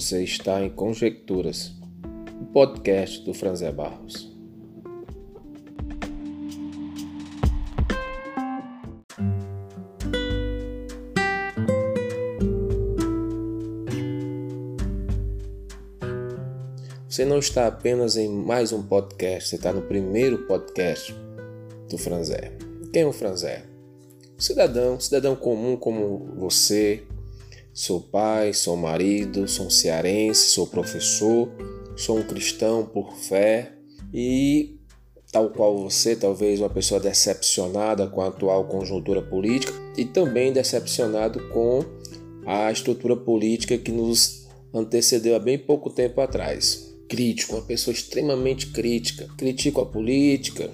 Você está em Conjecturas, o podcast do Franzé Barros. Você não está apenas em mais um podcast, você está no primeiro podcast do Franzé. Quem é o Franzé? Cidadão, cidadão comum como você, Sou pai, sou marido, sou um cearense, sou professor, sou um cristão por fé e, tal qual você, talvez uma pessoa decepcionada com a atual conjuntura política e também decepcionado com a estrutura política que nos antecedeu há bem pouco tempo atrás. Crítico, uma pessoa extremamente crítica. Critico a política,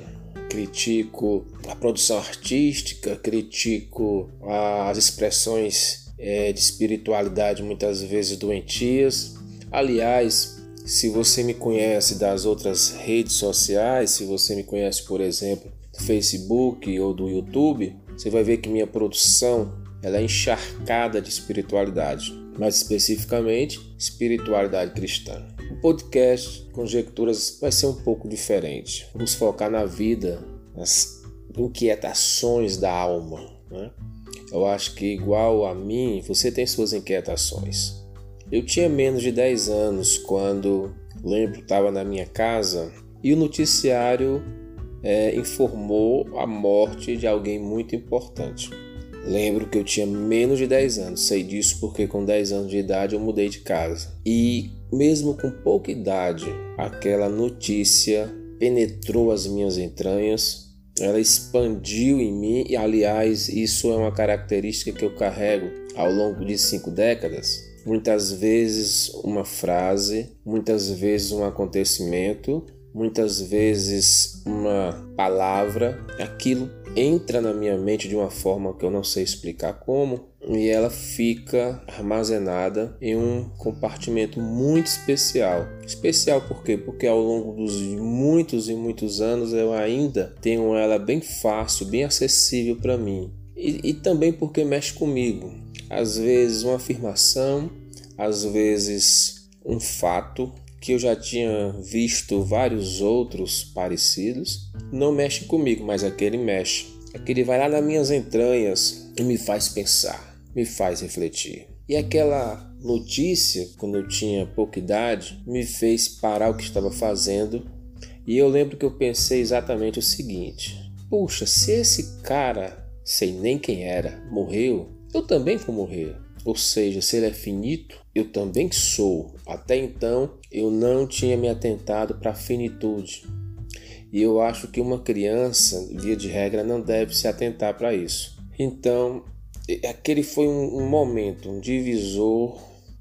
critico a produção artística, critico as expressões é, de espiritualidade muitas vezes doentias. Aliás, se você me conhece das outras redes sociais, se você me conhece, por exemplo, do Facebook ou do YouTube, você vai ver que minha produção ela é encharcada de espiritualidade, mais especificamente espiritualidade cristã. O podcast Conjecturas vai ser um pouco diferente. Vamos focar na vida, nas inquietações da alma. Né? Eu acho que, igual a mim, você tem suas inquietações. Eu tinha menos de 10 anos quando, lembro, estava na minha casa e o noticiário é, informou a morte de alguém muito importante. Lembro que eu tinha menos de 10 anos, sei disso porque com 10 anos de idade eu mudei de casa. E mesmo com pouca idade, aquela notícia penetrou as minhas entranhas, ela expandiu em mim e, aliás, isso é uma característica que eu carrego ao longo de cinco décadas. Muitas vezes uma frase, muitas vezes um acontecimento, muitas vezes uma palavra, aquilo entra na minha mente de uma forma que eu não sei explicar como, e ela fica armazenada em um compartimento muito especial. Especial por quê? Porque ao longo dos muitos e muitos anos eu ainda tenho ela bem fácil, bem acessível para mim. E, e também porque mexe comigo. Às vezes uma afirmação, às vezes um fato que eu já tinha visto vários outros parecidos, não mexe comigo, mas aquele mexe. Aquele vai lá nas minhas entranhas e me faz pensar me faz refletir. E aquela notícia, quando eu tinha pouca idade, me fez parar o que estava fazendo. E eu lembro que eu pensei exatamente o seguinte: puxa, se esse cara, sei nem quem era, morreu, eu também vou morrer. Ou seja, se ele é finito, eu também sou. Até então, eu não tinha me atentado para a finitude. E eu acho que uma criança, via de regra, não deve se atentar para isso. Então, aquele foi um, um momento, um divisor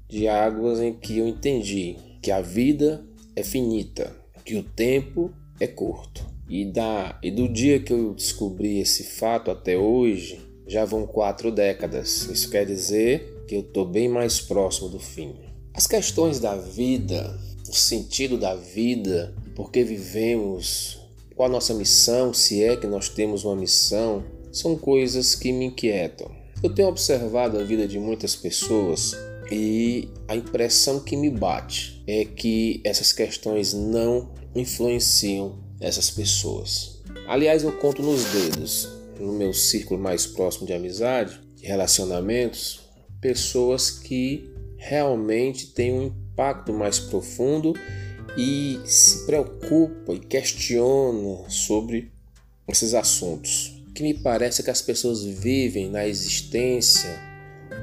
de águas em que eu entendi que a vida é finita, que o tempo é curto. E, da, e do dia que eu descobri esse fato até hoje, já vão quatro décadas. Isso quer dizer que eu estou bem mais próximo do fim. As questões da vida, o sentido da vida, por que vivemos, qual a nossa missão, se é que nós temos uma missão, são coisas que me inquietam. Eu tenho observado a vida de muitas pessoas e a impressão que me bate é que essas questões não influenciam essas pessoas. Aliás, eu conto nos dedos, no meu círculo mais próximo de amizade, de relacionamentos, pessoas que realmente têm um impacto mais profundo e se preocupa e questiona sobre esses assuntos que me parece que as pessoas vivem na existência,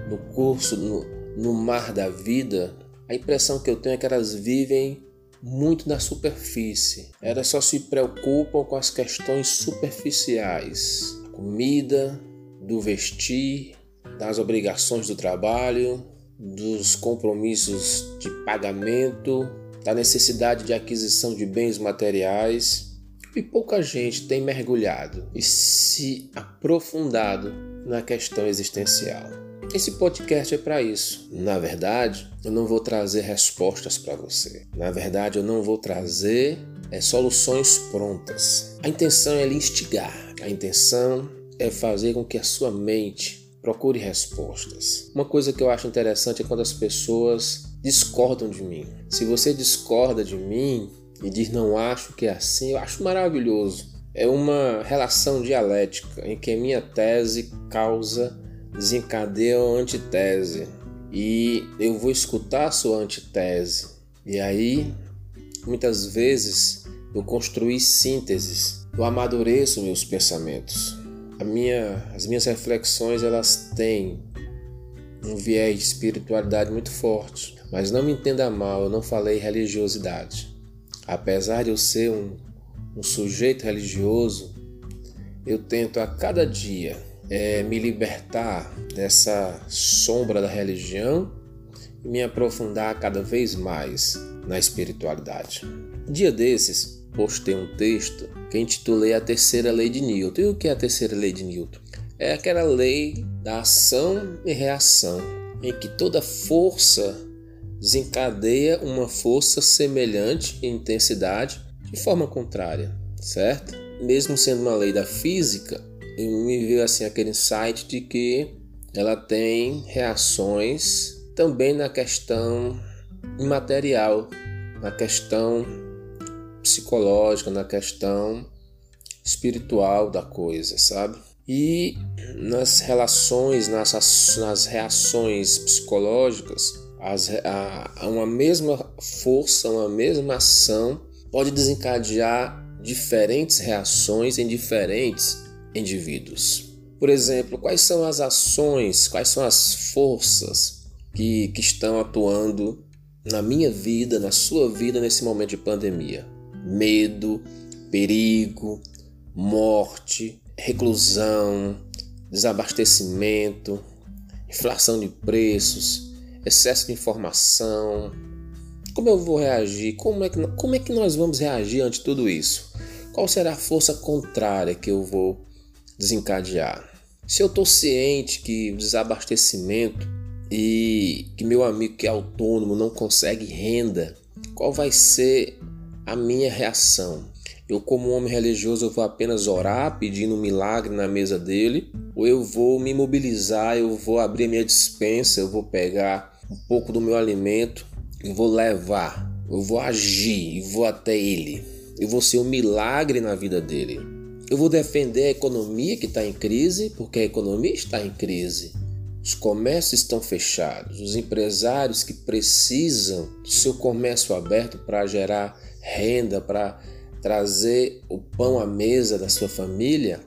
no curso, no, no mar da vida, a impressão que eu tenho é que elas vivem muito na superfície. Elas só se preocupam com as questões superficiais, comida, do vestir, das obrigações do trabalho, dos compromissos de pagamento, da necessidade de aquisição de bens materiais e pouca gente tem mergulhado e se aprofundado na questão existencial. Esse podcast é para isso. Na verdade, eu não vou trazer respostas para você. Na verdade, eu não vou trazer é, soluções prontas. A intenção é lhe instigar. A intenção é fazer com que a sua mente procure respostas. Uma coisa que eu acho interessante é quando as pessoas discordam de mim. Se você discorda de mim e diz não acho que é assim, eu acho maravilhoso. É uma relação dialética em que a minha tese causa, desencadeia uma antitese. E eu vou escutar a sua antitese. E aí, muitas vezes, eu construí sínteses, eu amadureço meus pensamentos. A minha, as minhas reflexões elas têm um viés de espiritualidade muito forte. Mas não me entenda mal, eu não falei religiosidade. Apesar de eu ser um, um sujeito religioso, eu tento a cada dia é, me libertar dessa sombra da religião e me aprofundar cada vez mais na espiritualidade. Dia desses, postei um texto que intitulei A Terceira Lei de Newton. E o que é a Terceira Lei de Newton? É aquela lei da ação e reação, em que toda força desencadeia uma força semelhante em intensidade de forma contrária, certo? Mesmo sendo uma lei da física, me veio assim aquele insight de que ela tem reações também na questão imaterial, na questão psicológica, na questão espiritual da coisa, sabe? E nas relações, nas, nas reações psicológicas, as, a, uma mesma força, uma mesma ação pode desencadear diferentes reações em diferentes indivíduos. Por exemplo, quais são as ações, quais são as forças que, que estão atuando na minha vida, na sua vida nesse momento de pandemia? Medo, perigo, morte, reclusão, desabastecimento, inflação de preços, excesso de informação. Como eu vou reagir? Como é que, como é que nós vamos reagir ante tudo isso? Qual será a força contrária que eu vou desencadear? Se eu estou ciente que o desabastecimento e que meu amigo que é autônomo não consegue renda, qual vai ser a minha reação? Eu, como homem religioso, vou apenas orar pedindo um milagre na mesa dele, ou eu vou me mobilizar, eu vou abrir a minha dispensa, eu vou pegar um pouco do meu alimento e vou levar, eu vou agir e vou até ele. Eu vou ser um milagre na vida dele. Eu vou defender a economia que está em crise, porque a economia está em crise. Os comércios estão fechados, os empresários que precisam do seu comércio aberto para gerar renda, para trazer o pão à mesa da sua família,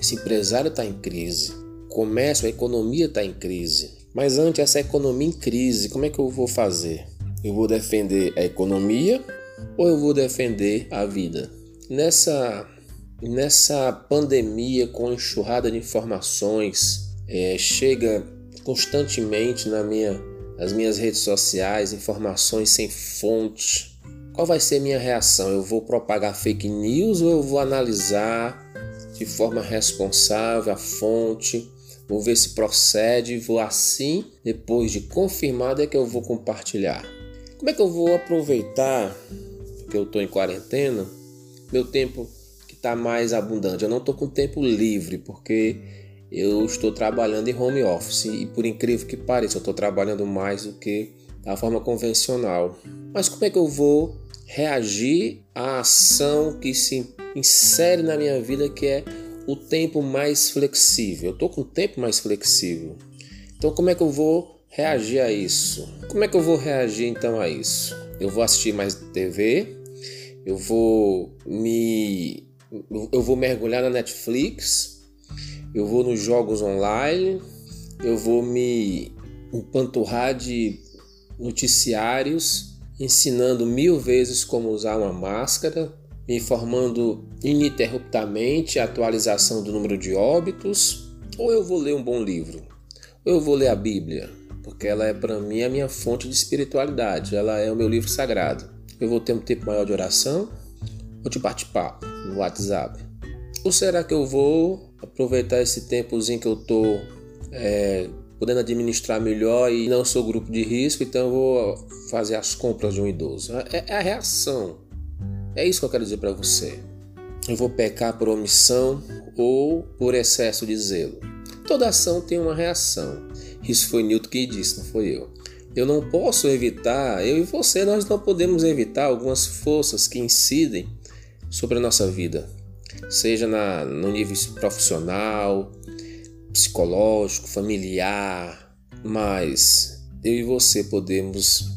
esse empresário está em crise. O comércio, a economia está em crise. Mas ante essa economia em crise, como é que eu vou fazer? Eu vou defender a economia ou eu vou defender a vida? Nessa, nessa pandemia com enxurrada de informações, é, chega constantemente na minha, nas minhas redes sociais informações sem fonte, qual vai ser minha reação? Eu vou propagar fake news ou eu vou analisar de forma responsável a fonte? Vou ver se procede vou assim, depois de confirmado, é que eu vou compartilhar. Como é que eu vou aproveitar que eu estou em quarentena, meu tempo que está mais abundante? Eu não estou com tempo livre porque eu estou trabalhando em home office e por incrível que pareça, eu estou trabalhando mais do que da forma convencional. Mas como é que eu vou reagir à ação que se insere na minha vida, que é o tempo mais flexível? Eu estou com o tempo mais flexível. Então, como é que eu vou reagir a isso? Como é que eu vou reagir então a isso? Eu vou assistir mais TV, eu vou me eu vou mergulhar na Netflix, eu vou nos jogos online, eu vou me empanturrar de noticiários, ensinando mil vezes como usar uma máscara, informando ininterruptamente a atualização do número de óbitos, ou eu vou ler um bom livro, ou eu vou ler a Bíblia, porque ela é para mim a minha fonte de espiritualidade, ela é o meu livro sagrado. Eu vou ter um tempo maior de oração ou de bate-papo no WhatsApp? Ou será que eu vou aproveitar esse tempozinho que eu tô é, podendo administrar melhor e não sou grupo de risco, então eu vou fazer as compras de um idoso. É, é a reação. É isso que eu quero dizer para você. Eu vou pecar por omissão ou por excesso de zelo. Toda ação tem uma reação. Isso foi Newton que disse, não foi eu. Eu não posso evitar, eu e você, nós não podemos evitar algumas forças que incidem sobre a nossa vida, seja na, no nível profissional, psicológico, familiar, mas eu e você podemos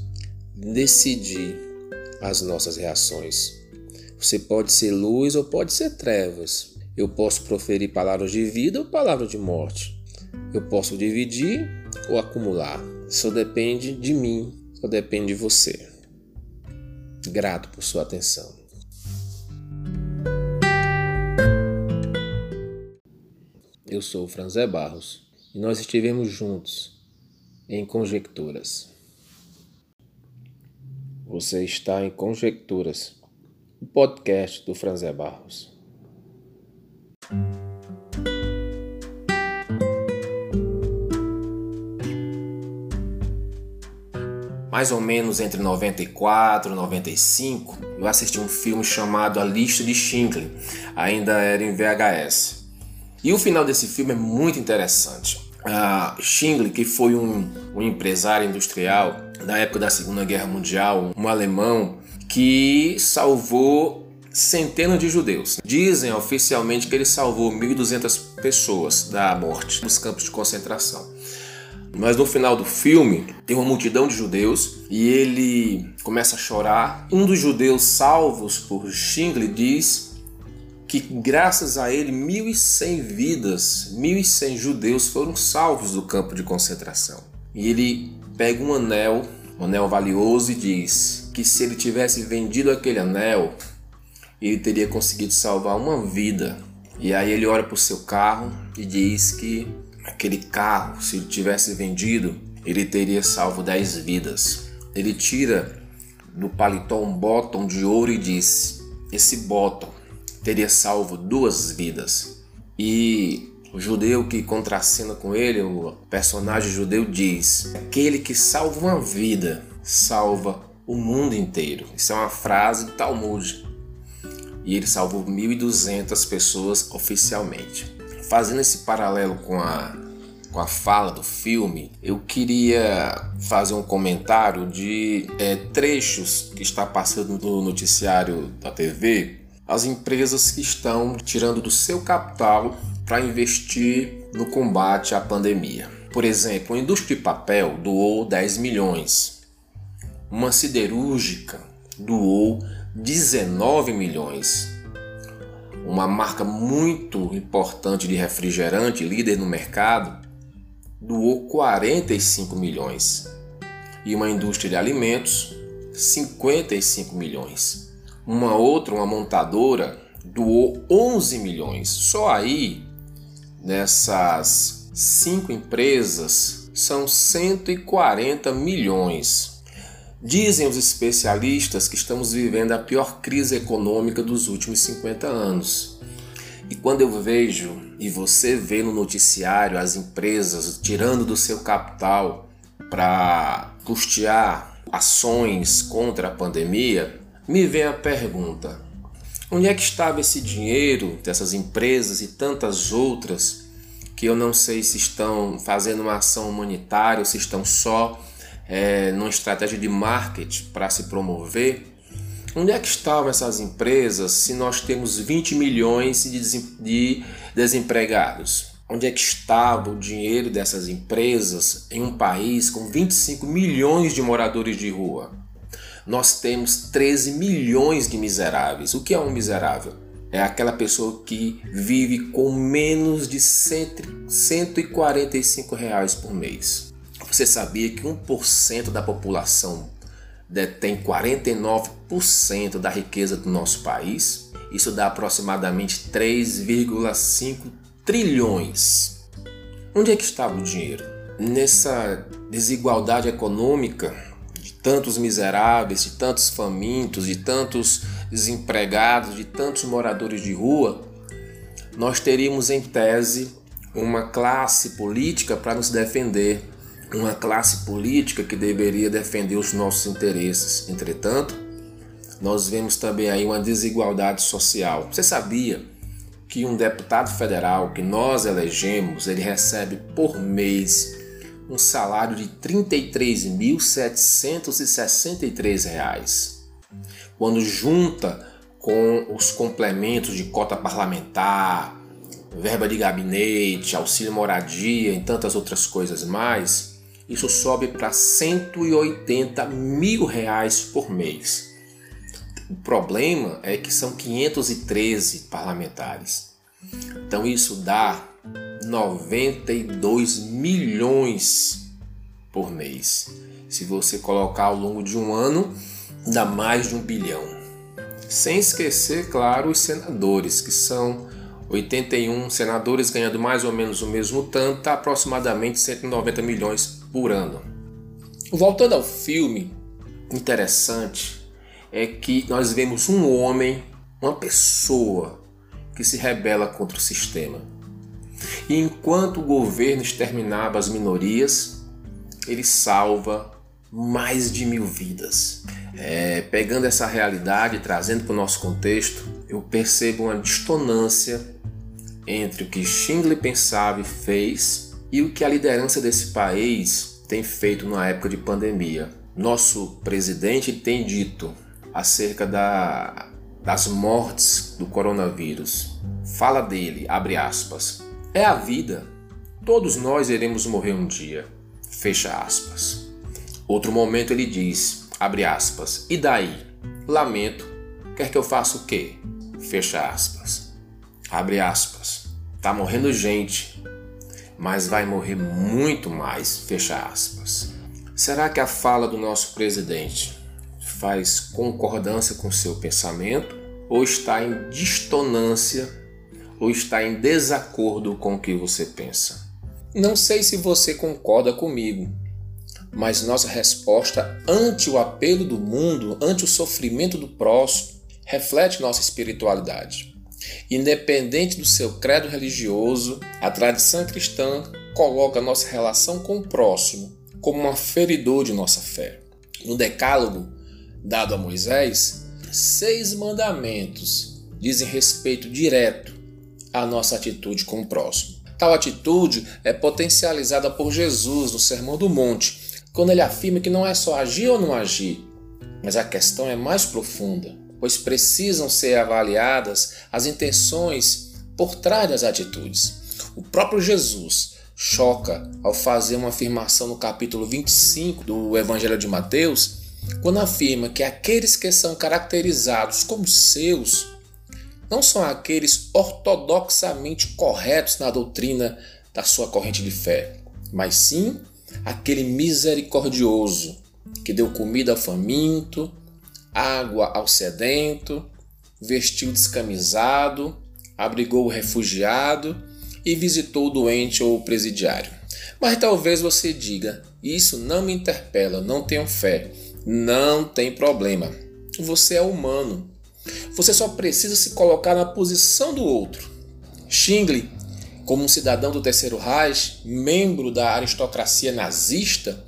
decidir as nossas reações. Você pode ser luz ou pode ser trevas. Eu posso proferir palavras de vida ou palavras de morte. Eu posso dividir ou acumular. Só depende de mim, só depende de você. Grato por sua atenção. Eu sou o Franzé Barros e nós estivemos juntos em Conjecturas. Você está em Conjecturas, podcast do Franzé Barros. mais ou menos entre 94 e 95, eu assisti um filme chamado A Lista de Schindler, ainda era em VHS. E o final desse filme é muito interessante. Schindler, que foi um, um empresário industrial da época da Segunda Guerra Mundial, um alemão que salvou centenas de judeus. Dizem oficialmente que ele salvou 1.200 pessoas da morte nos campos de concentração. Mas no final do filme tem uma multidão de judeus e ele começa a chorar. Um dos judeus salvos por Schindler diz que graças a ele 1100 vidas, 1100 judeus foram salvos do campo de concentração. E ele pega um anel, um anel valioso e diz que se ele tivesse vendido aquele anel, ele teria conseguido salvar uma vida. E aí ele olha para o seu carro e diz que aquele carro, se ele tivesse vendido, ele teria salvo 10 vidas. Ele tira do paletó um botão de ouro e diz: Esse botão teria salvo duas vidas. E o judeu que contracena com ele, o personagem judeu, diz: Aquele que salva uma vida salva o mundo inteiro. Isso é uma frase do Talmud. E ele salvou 1.200 pessoas oficialmente fazendo esse paralelo com a, com a fala do filme, eu queria fazer um comentário de é, trechos que está passando no noticiário da TV, as empresas que estão tirando do seu capital para investir no combate à pandemia. Por exemplo, a indústria de papel doou 10 milhões, uma siderúrgica doou 19 milhões uma marca muito importante de refrigerante, líder no mercado, doou 45 milhões. E uma indústria de alimentos, 55 milhões. Uma outra, uma montadora, doou 11 milhões. Só aí, nessas cinco empresas, são 140 milhões Dizem os especialistas que estamos vivendo a pior crise econômica dos últimos 50 anos. E quando eu vejo e você vê no noticiário as empresas tirando do seu capital para custear ações contra a pandemia, me vem a pergunta: onde é que estava esse dinheiro dessas empresas e tantas outras que eu não sei se estão fazendo uma ação humanitária ou se estão só é, numa estratégia de marketing para se promover, onde é que estavam essas empresas se nós temos 20 milhões de desempregados? Onde é que estava o dinheiro dessas empresas em um país com 25 milhões de moradores de rua? Nós temos 13 milhões de miseráveis. O que é um miserável? É aquela pessoa que vive com menos de 145 reais por mês. Você sabia que 1% da população detém 49% da riqueza do nosso país? Isso dá aproximadamente 3,5 trilhões. Onde é que estava o dinheiro? Nessa desigualdade econômica de tantos miseráveis, de tantos famintos, de tantos desempregados, de tantos moradores de rua, nós teríamos em tese uma classe política para nos defender uma classe política que deveria defender os nossos interesses. Entretanto, nós vemos também aí uma desigualdade social. Você sabia que um deputado federal que nós elegemos, ele recebe por mês um salário de R$ 33.763, quando junta com os complementos de cota parlamentar, verba de gabinete, auxílio moradia e tantas outras coisas mais, isso sobe para 180 mil reais por mês. O problema é que são 513 parlamentares. Então isso dá 92 milhões por mês. Se você colocar ao longo de um ano, dá mais de um bilhão. Sem esquecer, claro, os senadores, que são 81 senadores ganhando mais ou menos o mesmo tanto, aproximadamente 190 milhões por ano. Voltando ao filme, interessante é que nós vemos um homem, uma pessoa que se rebela contra o sistema. E enquanto o governo exterminava as minorias, ele salva mais de mil vidas. É, pegando essa realidade trazendo para o nosso contexto, eu percebo uma distonância entre o que Schindler pensava e fez e o que a liderança desse país tem feito na época de pandemia. Nosso presidente tem dito acerca da, das mortes do coronavírus. Fala dele, abre aspas. É a vida. Todos nós iremos morrer um dia. Fecha aspas. Outro momento ele diz, abre aspas. E daí? Lamento. Quer que eu faça o quê? Fecha aspas. Abre aspas. Tá morrendo gente, mas vai morrer muito mais. Fecha aspas. Será que a fala do nosso presidente faz concordância com seu pensamento ou está em distonância ou está em desacordo com o que você pensa. Não sei se você concorda comigo, mas nossa resposta ante o apelo do mundo, ante o sofrimento do próximo, reflete nossa espiritualidade. Independente do seu credo religioso, a tradição cristã coloca nossa relação com o próximo como um aferidor de nossa fé. No Decálogo, dado a Moisés, seis mandamentos dizem respeito direto a nossa atitude com o próximo. Tal atitude é potencializada por Jesus no Sermão do Monte, quando ele afirma que não é só agir ou não agir, mas a questão é mais profunda, pois precisam ser avaliadas as intenções por trás das atitudes. O próprio Jesus choca ao fazer uma afirmação no capítulo 25 do Evangelho de Mateus, quando afirma que aqueles que são caracterizados como seus não são aqueles ortodoxamente corretos na doutrina da sua corrente de fé, mas sim aquele misericordioso que deu comida ao faminto, água ao sedento, vestiu descamisado, abrigou o refugiado e visitou o doente ou o presidiário. Mas talvez você diga: Isso não me interpela, não tenho fé. Não tem problema. Você é humano. Você só precisa se colocar na posição do outro. Schindler, como um cidadão do Terceiro Reich, membro da aristocracia nazista,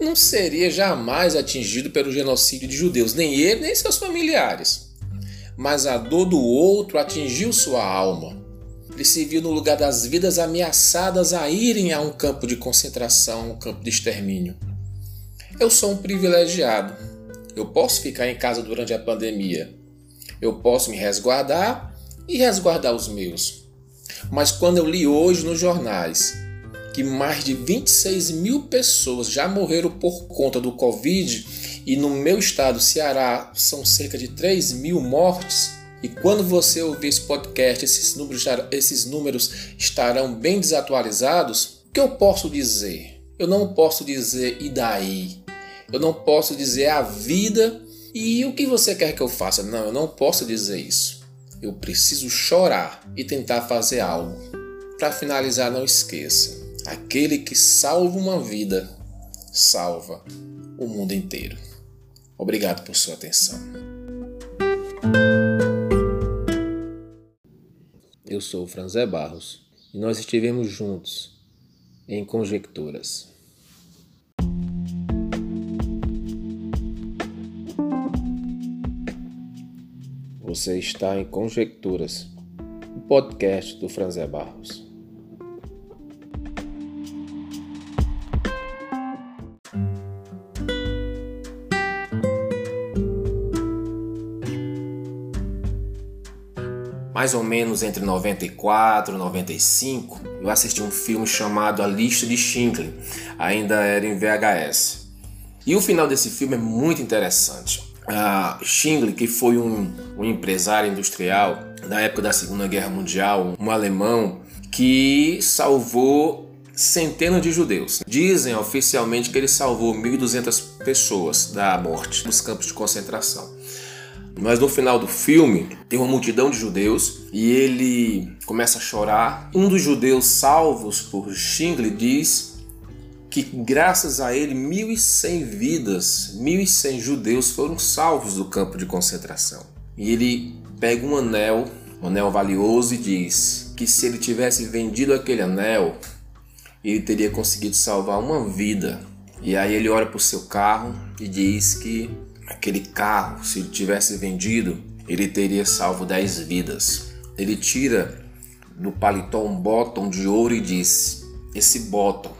não seria jamais atingido pelo genocídio de judeus, nem ele nem seus familiares. Mas a dor do outro atingiu sua alma. Ele se viu no lugar das vidas ameaçadas a irem a um campo de concentração, um campo de extermínio. Eu sou um privilegiado. Eu posso ficar em casa durante a pandemia, eu posso me resguardar e resguardar os meus. Mas quando eu li hoje nos jornais que mais de 26 mil pessoas já morreram por conta do Covid e no meu estado, Ceará, são cerca de 3 mil mortes, e quando você ouvir esse podcast, esses números, esses números estarão bem desatualizados, o que eu posso dizer? Eu não posso dizer e daí? Eu não posso dizer a vida e o que você quer que eu faça? Não, eu não posso dizer isso. Eu preciso chorar e tentar fazer algo. Para finalizar, não esqueça: aquele que salva uma vida, salva o mundo inteiro. Obrigado por sua atenção. Eu sou o Franzé Barros e nós estivemos juntos em Conjecturas. Você está em Conjecturas, o podcast do Franzé Barros. Mais ou menos entre 94 e 95, eu assisti um filme chamado A Lista de Schindler, ainda era em VHS. E o final desse filme é muito interessante. Uh, Schindler, que foi um, um empresário industrial na época da Segunda Guerra Mundial, um alemão que salvou centenas de judeus. Dizem oficialmente que ele salvou 1.200 pessoas da morte nos campos de concentração. Mas no final do filme tem uma multidão de judeus e ele começa a chorar. Um dos judeus salvos por Schindler diz que graças a ele 1.100 vidas, 1.100 judeus foram salvos do campo de concentração. E ele pega um anel, um anel valioso e diz que se ele tivesse vendido aquele anel, ele teria conseguido salvar uma vida. E aí ele olha para o seu carro e diz que aquele carro, se ele tivesse vendido, ele teria salvo 10 vidas. Ele tira do paletó um botão de ouro e diz: Esse botão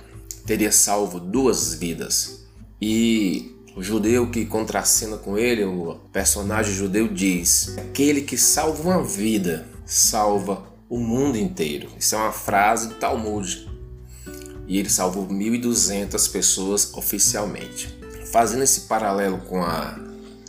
teria salvo duas vidas. E o judeu que contracena com ele, o personagem judeu, diz: Aquele que salva uma vida salva o mundo inteiro. Isso é uma frase do Talmud. E ele salvou 1.200 pessoas oficialmente. Fazendo esse paralelo com a,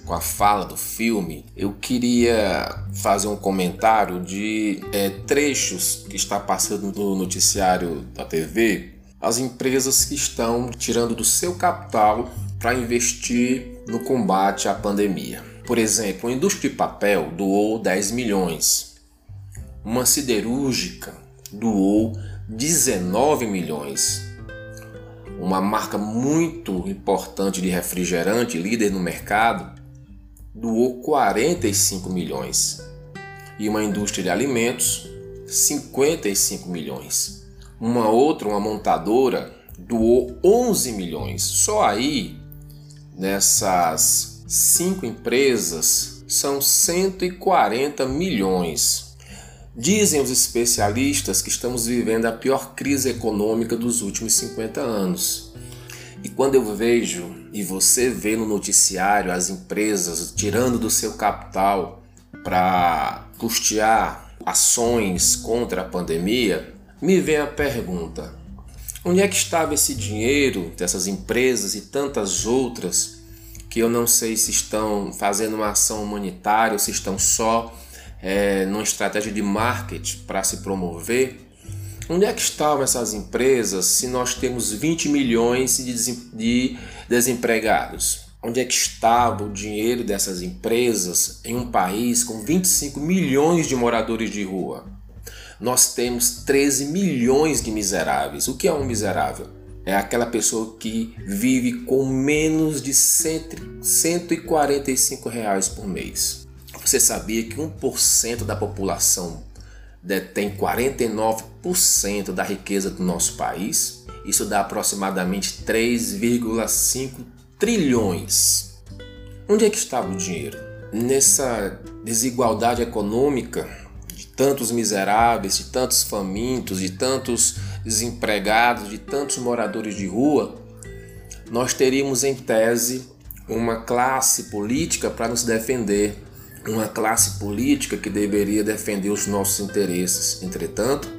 com a fala do filme, eu queria fazer um comentário de é, trechos que está passando no noticiário da TV, as empresas que estão tirando do seu capital para investir no combate à pandemia. Por exemplo, a indústria de papel doou 10 milhões, uma siderúrgica doou 19 milhões uma marca muito importante de refrigerante, líder no mercado, doou 45 milhões. E uma indústria de alimentos, 55 milhões. Uma outra, uma montadora, doou 11 milhões. Só aí, nessas cinco empresas, são 140 milhões. Dizem os especialistas que estamos vivendo a pior crise econômica dos últimos 50 anos. E quando eu vejo e você vê no noticiário as empresas tirando do seu capital para custear ações contra a pandemia, me vem a pergunta: onde é que estava esse dinheiro dessas empresas e tantas outras que eu não sei se estão fazendo uma ação humanitária ou se estão só é, numa estratégia de marketing para se promover, onde é que estavam essas empresas se nós temos 20 milhões de desempregados? Onde é que estava o dinheiro dessas empresas em um país com 25 milhões de moradores de rua? Nós temos 13 milhões de miseráveis. O que é um miserável? É aquela pessoa que vive com menos de 145 reais por mês. Você sabia que 1% da população detém 49% da riqueza do nosso país? Isso dá aproximadamente 3,5 trilhões. Onde é que estava o dinheiro? Nessa desigualdade econômica de tantos miseráveis, de tantos famintos, de tantos desempregados, de tantos moradores de rua, nós teríamos em tese uma classe política para nos defender uma classe política que deveria defender os nossos interesses. Entretanto,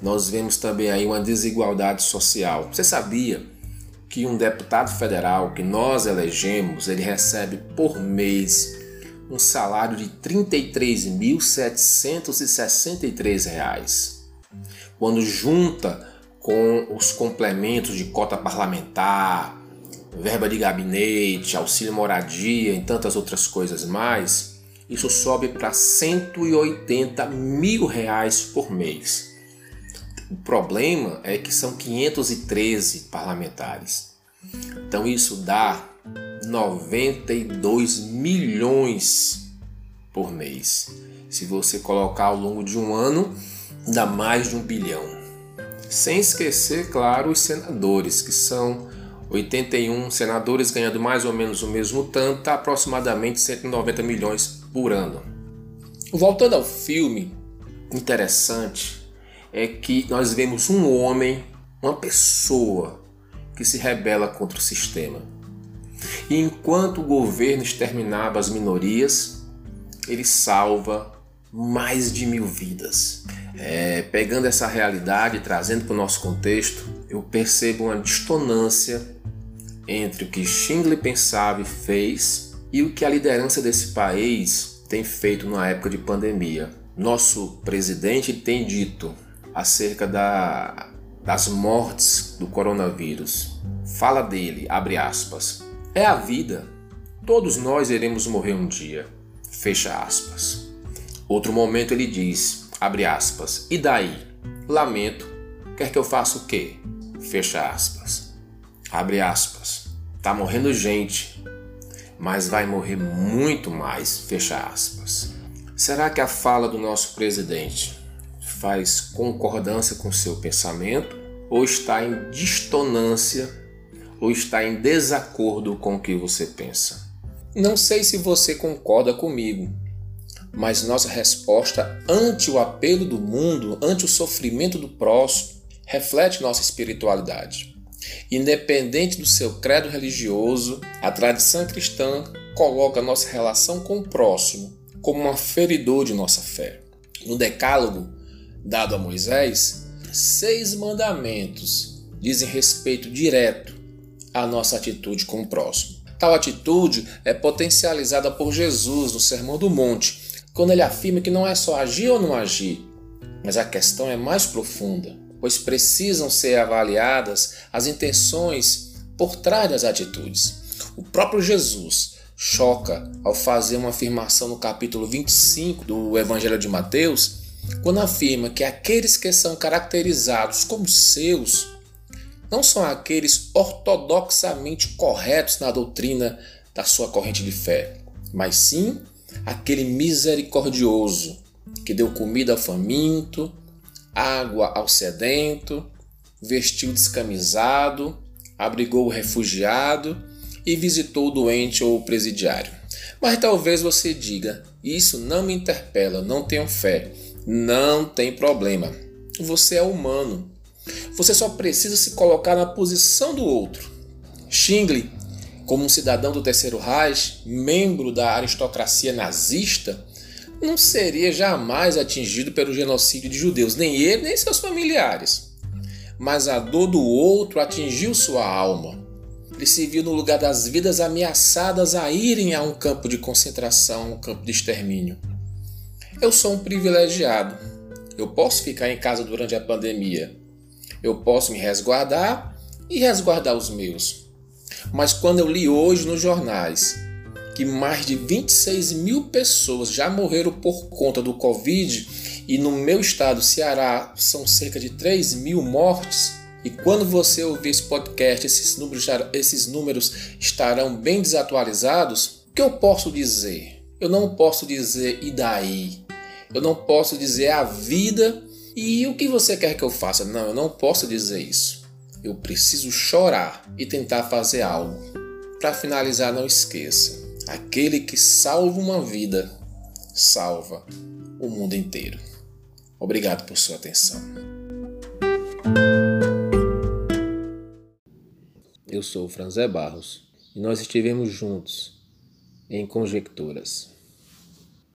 nós vemos também aí uma desigualdade social. Você sabia que um deputado federal que nós elegemos, ele recebe por mês um salário de R$ 33.763, quando junta com os complementos de cota parlamentar, verba de gabinete, auxílio moradia e tantas outras coisas mais, isso sobe para 180 mil reais por mês. O problema é que são 513 parlamentares. Então isso dá 92 milhões por mês. Se você colocar ao longo de um ano, dá mais de um bilhão. Sem esquecer, claro, os senadores, que são 81 senadores ganhando mais ou menos o mesmo tanto, aproximadamente 190 milhões por ano. Voltando ao filme, interessante é que nós vemos um homem, uma pessoa que se rebela contra o sistema. E enquanto o governo exterminava as minorias, ele salva mais de mil vidas. É, pegando essa realidade trazendo para o nosso contexto, eu percebo uma distonância entre o que Schindler pensava e fez e o que a liderança desse país tem feito na época de pandemia. Nosso presidente tem dito acerca da, das mortes do coronavírus. Fala dele, abre aspas. É a vida. Todos nós iremos morrer um dia. Fecha aspas. Outro momento ele diz, abre aspas, e daí? Lamento, quer que eu faça o quê? Fecha aspas. Abre aspas. Tá morrendo gente, mas vai morrer muito mais, fecha aspas. Será que a fala do nosso presidente faz concordância com seu pensamento ou está em distonância ou está em desacordo com o que você pensa? Não sei se você concorda comigo, mas nossa resposta ante o apelo do mundo, ante o sofrimento do próximo, reflete nossa espiritualidade. Independente do seu credo religioso, a tradição cristã coloca nossa relação com o próximo como um aferidor de nossa fé. No Decálogo, dado a Moisés, seis mandamentos dizem respeito direto à nossa atitude com o próximo. Tal atitude é potencializada por Jesus no Sermão do Monte, quando ele afirma que não é só agir ou não agir, mas a questão é mais profunda, pois precisam ser avaliadas as intenções por trás das atitudes. O próprio Jesus choca ao fazer uma afirmação no capítulo 25 do Evangelho de Mateus, quando afirma que aqueles que são caracterizados como seus não são aqueles ortodoxamente corretos na doutrina da sua corrente de fé, mas sim aquele misericordioso que deu comida ao faminto, água ao sedento, vestiu descamisado, abrigou o refugiado e visitou o doente ou o presidiário. Mas talvez você diga: Isso não me interpela, não tenho fé. Não tem problema. Você é humano. Você só precisa se colocar na posição do outro. Xingle como um cidadão do Terceiro Reich, membro da aristocracia nazista, não seria jamais atingido pelo genocídio de judeus, nem ele nem seus familiares. Mas a dor do outro atingiu sua alma. Ele se viu no lugar das vidas ameaçadas a irem a um campo de concentração, um campo de extermínio. Eu sou um privilegiado. Eu posso ficar em casa durante a pandemia. Eu posso me resguardar e resguardar os meus. Mas quando eu li hoje nos jornais que mais de 26 mil pessoas já morreram por conta do Covid e no meu estado, Ceará, são cerca de 3 mil mortes, e quando você ouvir esse podcast, esses números, esses números estarão bem desatualizados, o que eu posso dizer? Eu não posso dizer e daí? Eu não posso dizer a vida e o que você quer que eu faça? Não, eu não posso dizer isso. Eu preciso chorar e tentar fazer algo. Para finalizar, não esqueça: aquele que salva uma vida, salva o mundo inteiro. Obrigado por sua atenção. Eu sou Franzé Barros e nós estivemos juntos em Conjecturas.